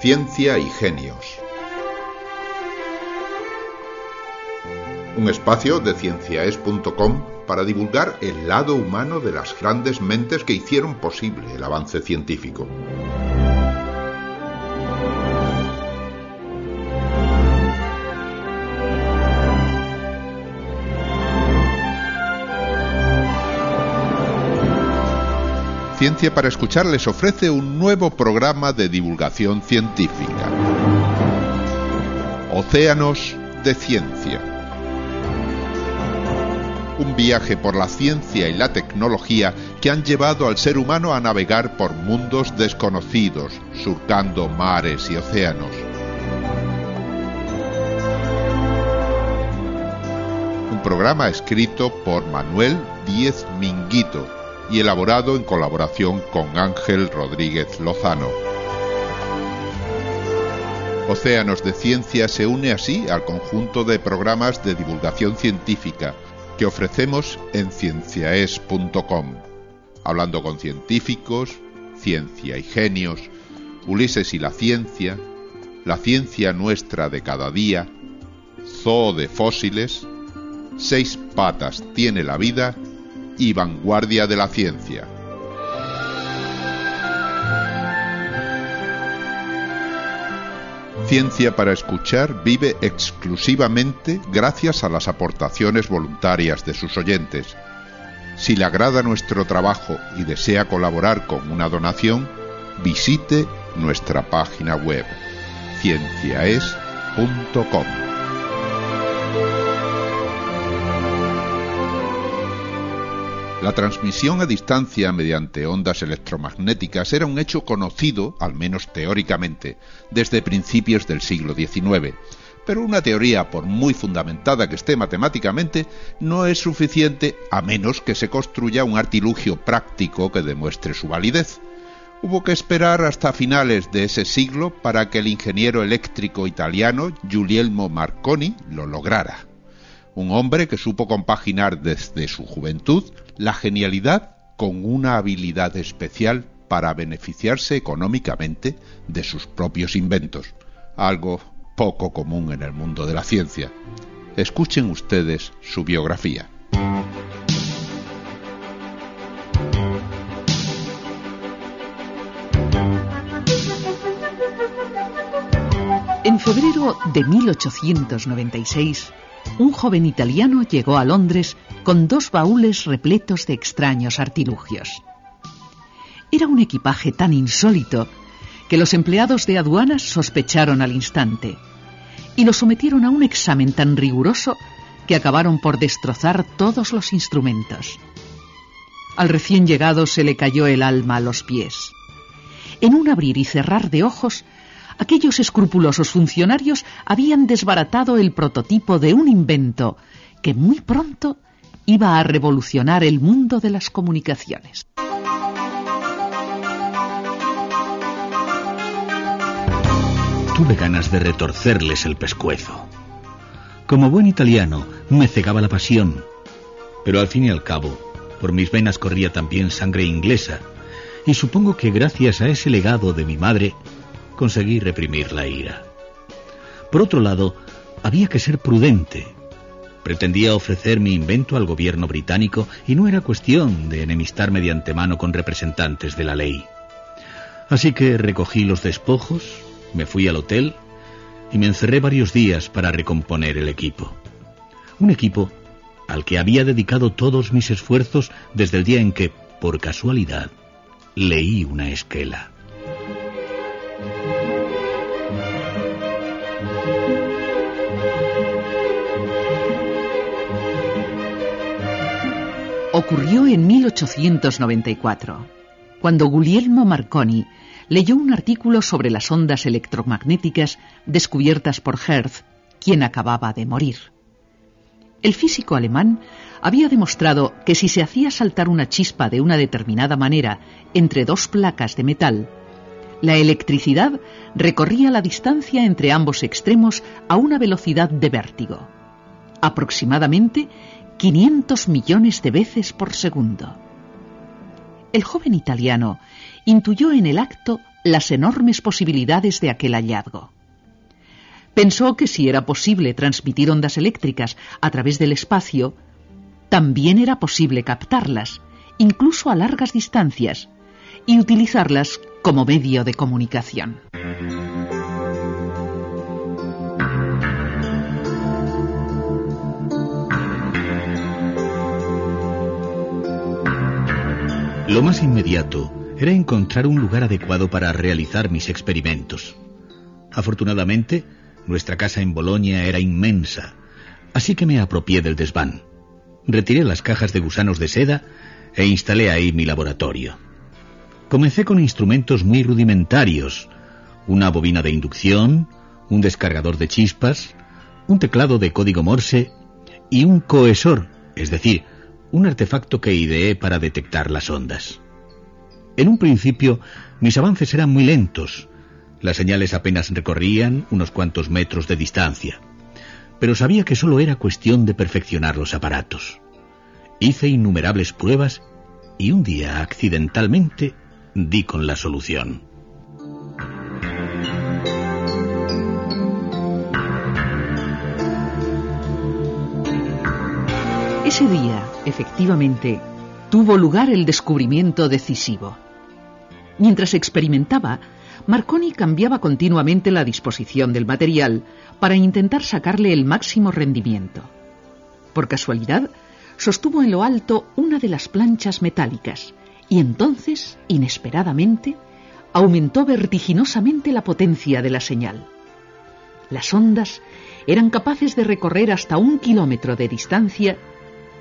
Ciencia y Genios. Un espacio de cienciaes.com para divulgar el lado humano de las grandes mentes que hicieron posible el avance científico. Ciencia para Escuchar les ofrece un nuevo programa de divulgación científica. Océanos de Ciencia. Un viaje por la ciencia y la tecnología que han llevado al ser humano a navegar por mundos desconocidos, surcando mares y océanos. Un programa escrito por Manuel Díez Minguito y elaborado en colaboración con Ángel Rodríguez Lozano. Océanos de Ciencia se une así al conjunto de programas de divulgación científica que ofrecemos en cienciaes.com, hablando con científicos, ciencia y genios, Ulises y la ciencia, la ciencia nuestra de cada día, zoo de fósiles, seis patas tiene la vida y vanguardia de la ciencia. Ciencia para Escuchar vive exclusivamente gracias a las aportaciones voluntarias de sus oyentes. Si le agrada nuestro trabajo y desea colaborar con una donación, visite nuestra página web cienciaes.com. La transmisión a distancia mediante ondas electromagnéticas era un hecho conocido, al menos teóricamente, desde principios del siglo XIX. Pero una teoría, por muy fundamentada que esté matemáticamente, no es suficiente a menos que se construya un artilugio práctico que demuestre su validez. Hubo que esperar hasta finales de ese siglo para que el ingeniero eléctrico italiano Guglielmo Marconi lo lograra un hombre que supo compaginar desde su juventud la genialidad con una habilidad especial para beneficiarse económicamente de sus propios inventos, algo poco común en el mundo de la ciencia. Escuchen ustedes su biografía. En febrero de 1896, un joven italiano llegó a Londres con dos baúles repletos de extraños artilugios. Era un equipaje tan insólito que los empleados de aduanas sospecharon al instante y lo sometieron a un examen tan riguroso que acabaron por destrozar todos los instrumentos. Al recién llegado se le cayó el alma a los pies. En un abrir y cerrar de ojos aquellos escrupulosos funcionarios habían desbaratado el prototipo de un invento que muy pronto iba a revolucionar el mundo de las comunicaciones. Tuve ganas de retorcerles el pescuezo. Como buen italiano, me cegaba la pasión, pero al fin y al cabo, por mis venas corría también sangre inglesa, y supongo que gracias a ese legado de mi madre, conseguí reprimir la ira. Por otro lado, había que ser prudente. Pretendía ofrecer mi invento al gobierno británico y no era cuestión de enemistarme de antemano con representantes de la ley. Así que recogí los despojos, me fui al hotel y me encerré varios días para recomponer el equipo. Un equipo al que había dedicado todos mis esfuerzos desde el día en que, por casualidad, leí una esquela. Ocurrió en 1894, cuando Guglielmo Marconi leyó un artículo sobre las ondas electromagnéticas descubiertas por Hertz, quien acababa de morir. El físico alemán había demostrado que si se hacía saltar una chispa de una determinada manera entre dos placas de metal, la electricidad recorría la distancia entre ambos extremos a una velocidad de vértigo, aproximadamente 500 millones de veces por segundo. El joven italiano intuyó en el acto las enormes posibilidades de aquel hallazgo. Pensó que si era posible transmitir ondas eléctricas a través del espacio, también era posible captarlas, incluso a largas distancias, y utilizarlas como medio de comunicación. Lo más inmediato era encontrar un lugar adecuado para realizar mis experimentos. Afortunadamente, nuestra casa en Bolonia era inmensa, así que me apropié del desván. Retiré las cajas de gusanos de seda e instalé ahí mi laboratorio. Comencé con instrumentos muy rudimentarios, una bobina de inducción, un descargador de chispas, un teclado de código Morse y un coesor, es decir, un artefacto que ideé para detectar las ondas. En un principio, mis avances eran muy lentos. Las señales apenas recorrían unos cuantos metros de distancia. Pero sabía que solo era cuestión de perfeccionar los aparatos. Hice innumerables pruebas y un día, accidentalmente, di con la solución. Ese día, efectivamente, tuvo lugar el descubrimiento decisivo. Mientras experimentaba, Marconi cambiaba continuamente la disposición del material para intentar sacarle el máximo rendimiento. Por casualidad, sostuvo en lo alto una de las planchas metálicas y entonces, inesperadamente, aumentó vertiginosamente la potencia de la señal. Las ondas eran capaces de recorrer hasta un kilómetro de distancia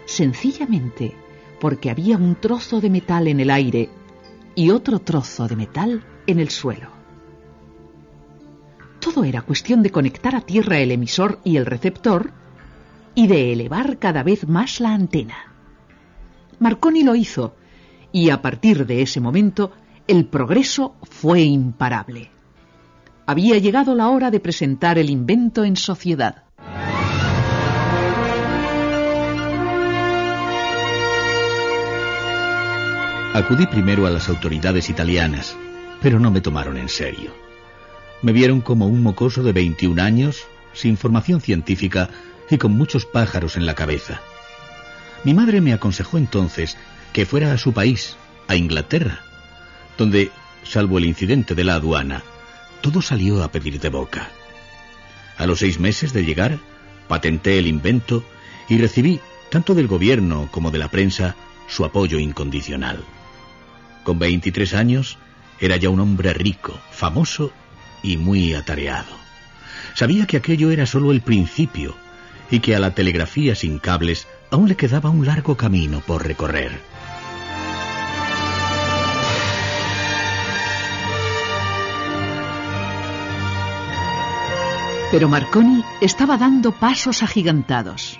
sencillamente porque había un trozo de metal en el aire y otro trozo de metal en el suelo. Todo era cuestión de conectar a tierra el emisor y el receptor y de elevar cada vez más la antena. Marconi lo hizo y a partir de ese momento el progreso fue imparable. Había llegado la hora de presentar el invento en sociedad. Acudí primero a las autoridades italianas, pero no me tomaron en serio. Me vieron como un mocoso de 21 años, sin formación científica y con muchos pájaros en la cabeza. Mi madre me aconsejó entonces que fuera a su país, a Inglaterra, donde, salvo el incidente de la aduana, todo salió a pedir de boca. A los seis meses de llegar, patenté el invento y recibí, tanto del gobierno como de la prensa, su apoyo incondicional. Con 23 años era ya un hombre rico, famoso y muy atareado. Sabía que aquello era solo el principio y que a la telegrafía sin cables aún le quedaba un largo camino por recorrer. Pero Marconi estaba dando pasos agigantados.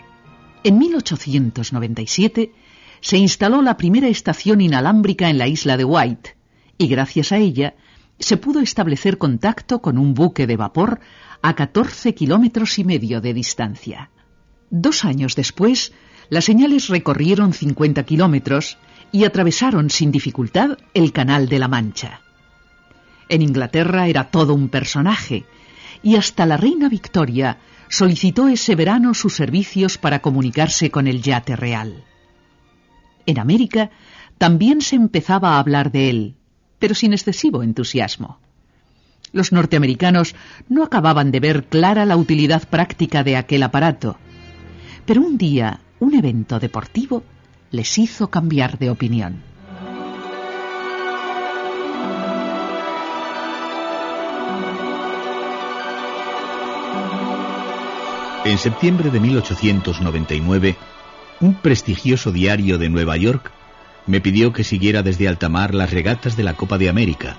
En 1897 se instaló la primera estación inalámbrica en la isla de White y gracias a ella se pudo establecer contacto con un buque de vapor a 14 kilómetros y medio de distancia. Dos años después, las señales recorrieron 50 kilómetros y atravesaron sin dificultad el Canal de la Mancha. En Inglaterra era todo un personaje y hasta la reina Victoria solicitó ese verano sus servicios para comunicarse con el yate real. En América también se empezaba a hablar de él, pero sin excesivo entusiasmo. Los norteamericanos no acababan de ver clara la utilidad práctica de aquel aparato, pero un día un evento deportivo les hizo cambiar de opinión. En septiembre de 1899, un prestigioso diario de Nueva York me pidió que siguiera desde alta mar las regatas de la Copa de América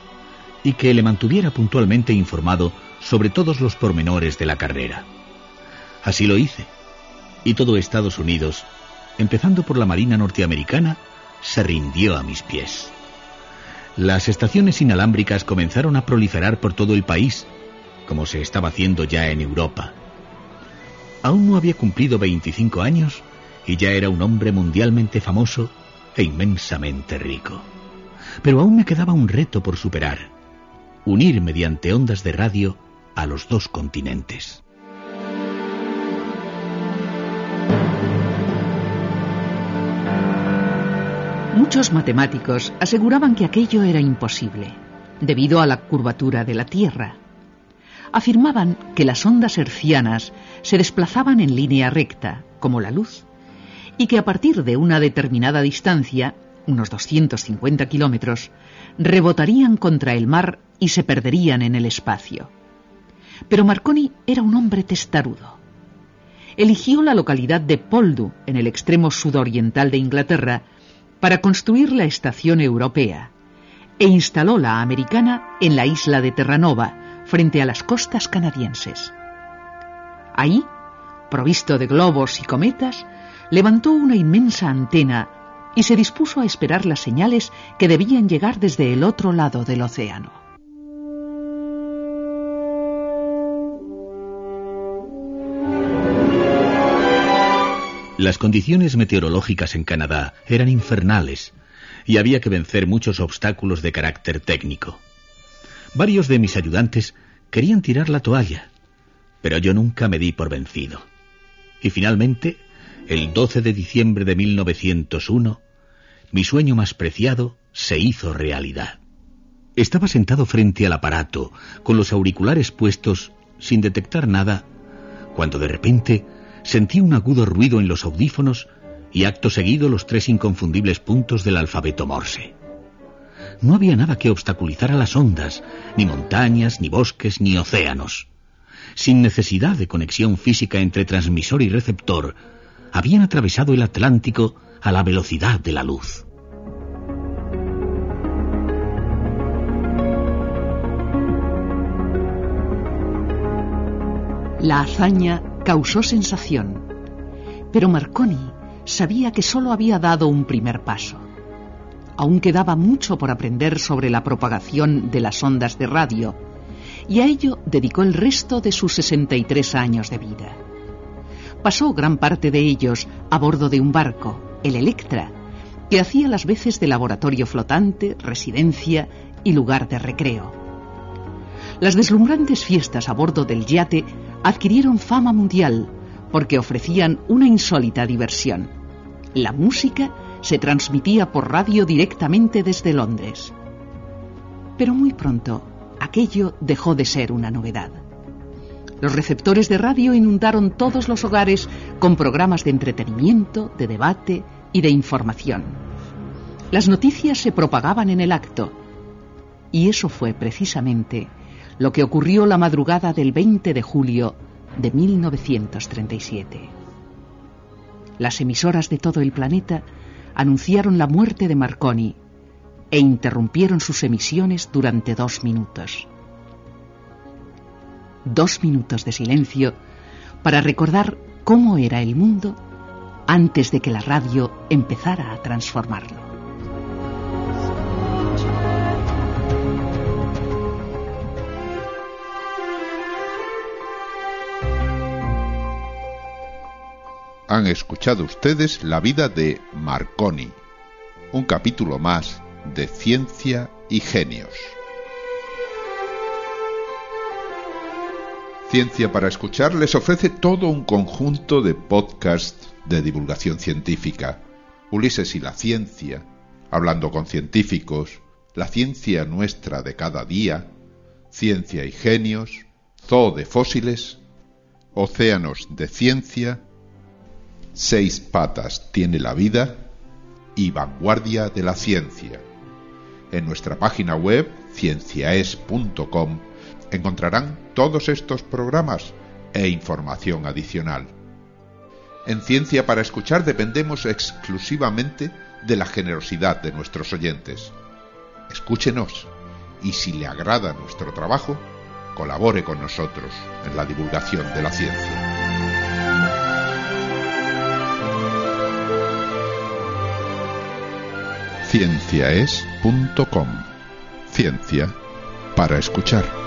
y que le mantuviera puntualmente informado sobre todos los pormenores de la carrera. Así lo hice, y todo Estados Unidos, empezando por la Marina norteamericana, se rindió a mis pies. Las estaciones inalámbricas comenzaron a proliferar por todo el país, como se estaba haciendo ya en Europa. Aún no había cumplido 25 años y ya era un hombre mundialmente famoso e inmensamente rico. Pero aún me quedaba un reto por superar. unir mediante ondas de radio a los dos continentes. Muchos matemáticos aseguraban que aquello era imposible, debido a la curvatura de la Tierra. Afirmaban que las ondas hercianas se desplazaban en línea recta, como la luz, y que a partir de una determinada distancia, unos 250 kilómetros, rebotarían contra el mar y se perderían en el espacio. Pero Marconi era un hombre testarudo. Eligió la localidad de Poldu, en el extremo sudoriental de Inglaterra, para construir la estación europea e instaló la americana en la isla de Terranova, frente a las costas canadienses. Ahí, provisto de globos y cometas, levantó una inmensa antena y se dispuso a esperar las señales que debían llegar desde el otro lado del océano. Las condiciones meteorológicas en Canadá eran infernales y había que vencer muchos obstáculos de carácter técnico. Varios de mis ayudantes querían tirar la toalla, pero yo nunca me di por vencido. Y finalmente, el 12 de diciembre de 1901, mi sueño más preciado se hizo realidad. Estaba sentado frente al aparato, con los auriculares puestos, sin detectar nada, cuando de repente Sentí un agudo ruido en los audífonos y acto seguido los tres inconfundibles puntos del alfabeto morse. No había nada que obstaculizara las ondas, ni montañas, ni bosques, ni océanos. Sin necesidad de conexión física entre transmisor y receptor, habían atravesado el Atlántico a la velocidad de la luz. La hazaña causó sensación, pero Marconi sabía que solo había dado un primer paso. Aún quedaba mucho por aprender sobre la propagación de las ondas de radio, y a ello dedicó el resto de sus 63 años de vida. Pasó gran parte de ellos a bordo de un barco, el Electra, que hacía las veces de laboratorio flotante, residencia y lugar de recreo. Las deslumbrantes fiestas a bordo del yate adquirieron fama mundial porque ofrecían una insólita diversión. La música se transmitía por radio directamente desde Londres. Pero muy pronto aquello dejó de ser una novedad. Los receptores de radio inundaron todos los hogares con programas de entretenimiento, de debate y de información. Las noticias se propagaban en el acto. Y eso fue precisamente lo que ocurrió la madrugada del 20 de julio de 1937. Las emisoras de todo el planeta anunciaron la muerte de Marconi e interrumpieron sus emisiones durante dos minutos. Dos minutos de silencio para recordar cómo era el mundo antes de que la radio empezara a transformarlo. Han escuchado ustedes la vida de Marconi, un capítulo más de Ciencia y Genios. Ciencia para Escuchar les ofrece todo un conjunto de podcasts de divulgación científica. Ulises y la ciencia, hablando con científicos, la ciencia nuestra de cada día, Ciencia y Genios, Zoo de Fósiles, Océanos de Ciencia, Seis patas tiene la vida y vanguardia de la ciencia. En nuestra página web cienciaes.com encontrarán todos estos programas e información adicional. En Ciencia para Escuchar dependemos exclusivamente de la generosidad de nuestros oyentes. Escúchenos y si le agrada nuestro trabajo, colabore con nosotros en la divulgación de la ciencia. cienciaes.com. Ciencia para escuchar.